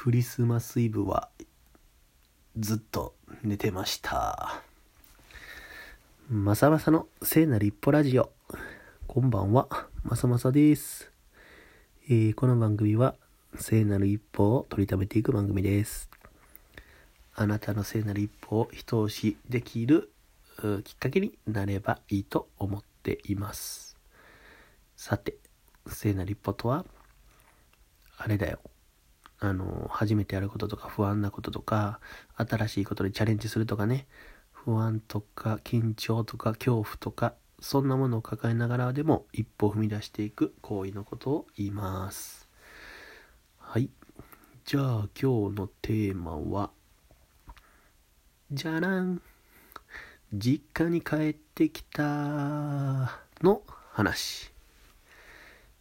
クリスマスイブはずっと寝てました。まさまさの聖なる一歩ラジオ。こんばんは、まさまさです。えーこの番組は聖なる一歩を取りためていく番組です。あなたの聖なる一歩を一押しできるきっかけになればいいと思っています。さて、聖なる一歩とは、あれだよ。あの、初めてやることとか不安なこととか、新しいことにチャレンジするとかね、不安とか緊張とか恐怖とか、そんなものを抱えながらでも一歩踏み出していく行為のことを言います。はい。じゃあ今日のテーマは、じゃらん。実家に帰ってきたの話。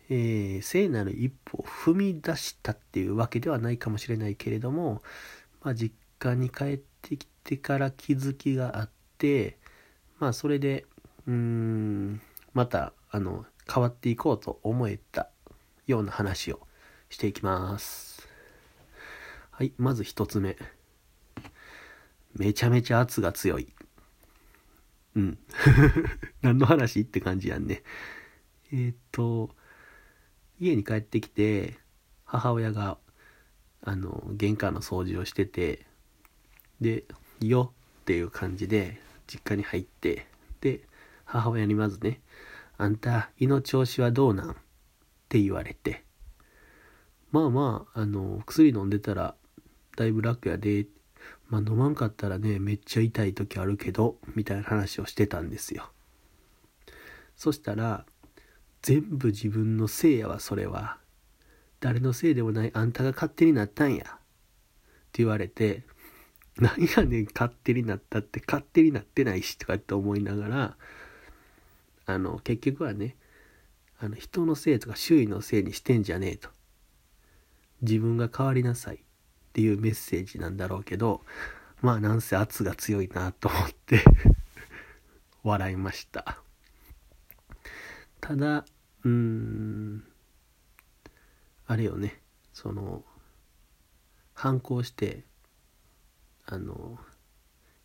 えー聖なる一歩を踏み出したっていうわけではないかもしれないけれども、まあ、実家に帰ってきてから気づきがあってまあそれでうーんまたあの変わっていこうと思えたような話をしていきます。はいまず一つ目。めちゃめちゃ圧が強い。うん。何の話？って感じやんね。えーっと家に帰ってきて母親があの玄関の掃除をしててで「よ」っていう感じで実家に入ってで母親にまずね「あんた胃の調子はどうなん?」って言われて。まあまああの薬飲んでたらだいぶ楽やで。まあ飲まんかったらねめっちゃ痛い時あるけどみたいな話をしてたんですよ。そしたら全部自分のせいやわそれは。誰のせいでもないあんたが勝手になったんや。って言われて何やねん勝手になったって勝手になってないしとかって思いながらあの結局はねあの人のせいとか周囲のせいにしてんじゃねえと。自分が変わりなさい。っていうメッセージなんだろうけどまあなんせ圧が強いなと思って笑いました。ただうーん。あれよね。その反抗してあの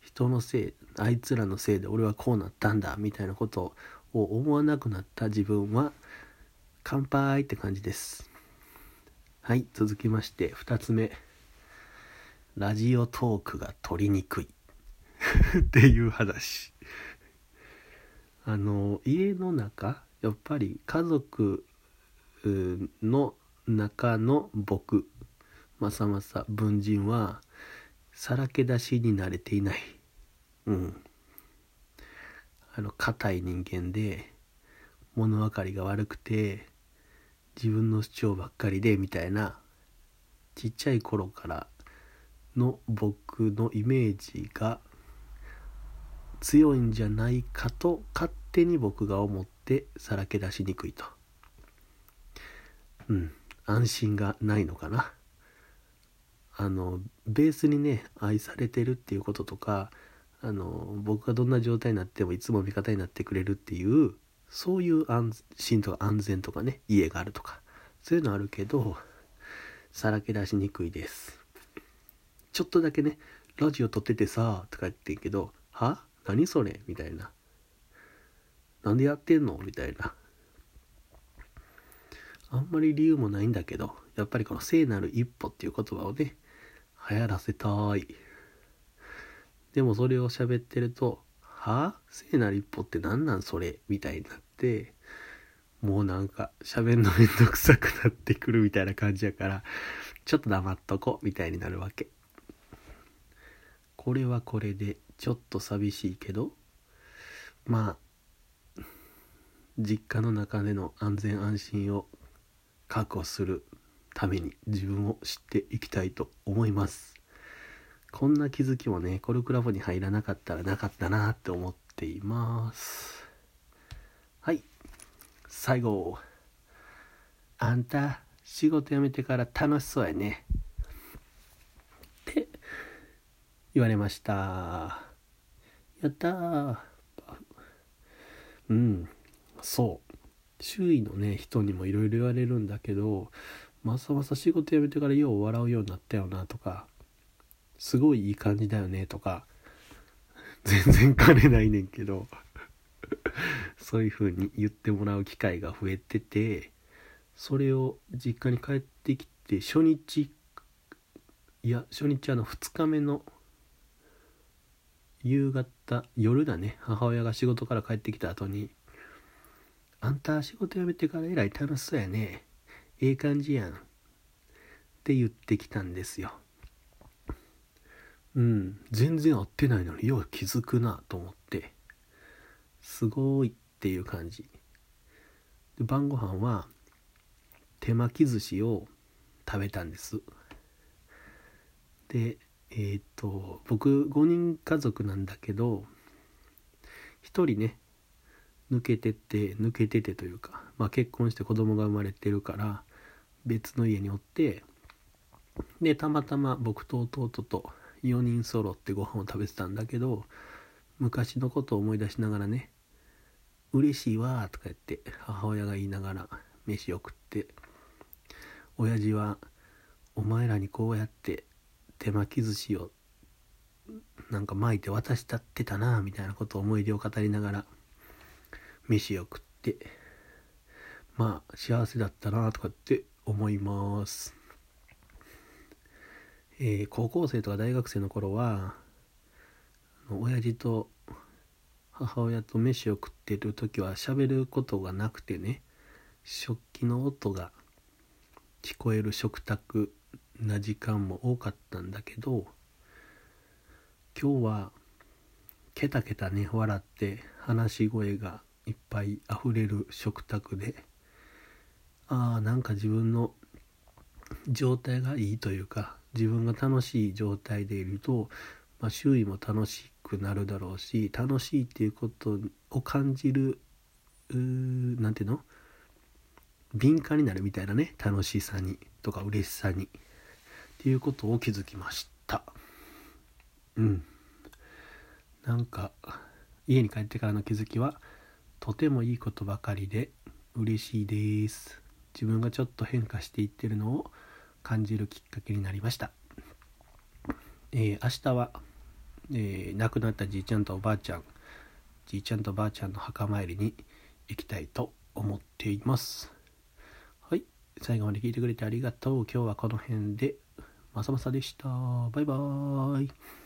人のせいあいつらのせいで俺はこうなったんだみたいなことを思わなくなった自分は乾杯って感じです。はい続きまして2つ目。ラジオトークが取りにくい。っていう話。あの家の中やっぱり家族の中の僕まさまさ文人はさらけ出しに慣れていない。うん。あの硬い人間で物分かりが悪くて自分の主張ばっかりでみたいなちっちゃい頃からの僕のイメージが強いんじゃないかと勝手に僕が思ってさらけ出しにくいと。うん安心がないのかな。あのベースにね愛されてるっていうこととかあの僕がどんな状態になってもいつも味方になってくれるっていうそういう安心とか安全とかね家があるとかそういうのあるけどさらけ出しにくいです。ちょっとだけね「ラジオ撮っててさ」とか言ってんけど「は？何それ?」みたいな「なんでやってんの?」みたいなあんまり理由もないんだけどやっぱりこの「聖なる一歩」っていう言葉をね流行らせたいでもそれを喋ってると「は？あ聖なる一歩って何なんそれ?」みたいになってもうなんか喋るのめんどくさくなってくるみたいな感じやからちょっと黙っとこみたいになるわけこれはこれでちょっと寂しいけどまあ実家の中での安全安心を確保するために自分を知っていきたいと思います。こんな気づきもねコルクラボに入らなかったらなかったなって思っています。はい。最後あんた仕事辞めてから楽しそうやね。って言われました。やったー。うん。そう。周囲のね人にもいろいろ言われるんだけどまさまさ仕事辞めてからよう笑うようになったよなとかすごいいい感じだよねとか全然金ないねんけどそういう風に言ってもらう機会が増えててそれを実家に帰ってきて初日いや初日あの2日目の夕方夜だね母親が仕事から帰ってきた後に「あんた仕事辞めてからえらい楽しそうやね。ええ感じやん」って言ってきたんですよ。うん。全然会ってないのによう気づくなと思って。すごいっていう感じ。で晩ご飯は手巻き寿司を食べたんです。でえっ、ー、と僕5人家族なんだけど1人ね抜けてって抜けててというか、まあ、結婚して子供が生まれてるから別の家におってでたまたま僕と弟と4人揃ってご飯を食べてたんだけど昔のことを思い出しながらね「嬉しいわ」とか言って母親が言いながら飯を食って親父は「お前らにこうやって手巻き寿司をなんか巻いて渡したってたな」みたいなことを思い出を語りながら飯を食ってまあ幸せだったなとかって思います。えー、高校生とか大学生の頃は親父と母親と飯を食ってる時は喋ることがなくてね食器の音が聞こえる食卓な時間も多かったんだけど今日はケタケタね笑って話し声がいっぱい溢れる食卓でああなんか自分の状態がいいというか自分が楽しい状態でいると、まあ、周囲も楽しくなるだろうし楽しいっていうことを感じる何ていうの？敏感になるみたいなね楽しさにとか嬉しさにっていうことを気づきました。うん。なんか家に帰ってからの気づきはとてもいいことばかりで嬉しいです。自分がちょっと変化していってるのを感じるきっかけになりました、えー、明日は、えー、亡くなったじいちゃんとおばあちゃんじいちゃんとばあちゃんの墓参りに行きたいと思っています。はい最後まで聞いてくれてありがとう。今日はこの辺でまさまさでした。バイバーイ。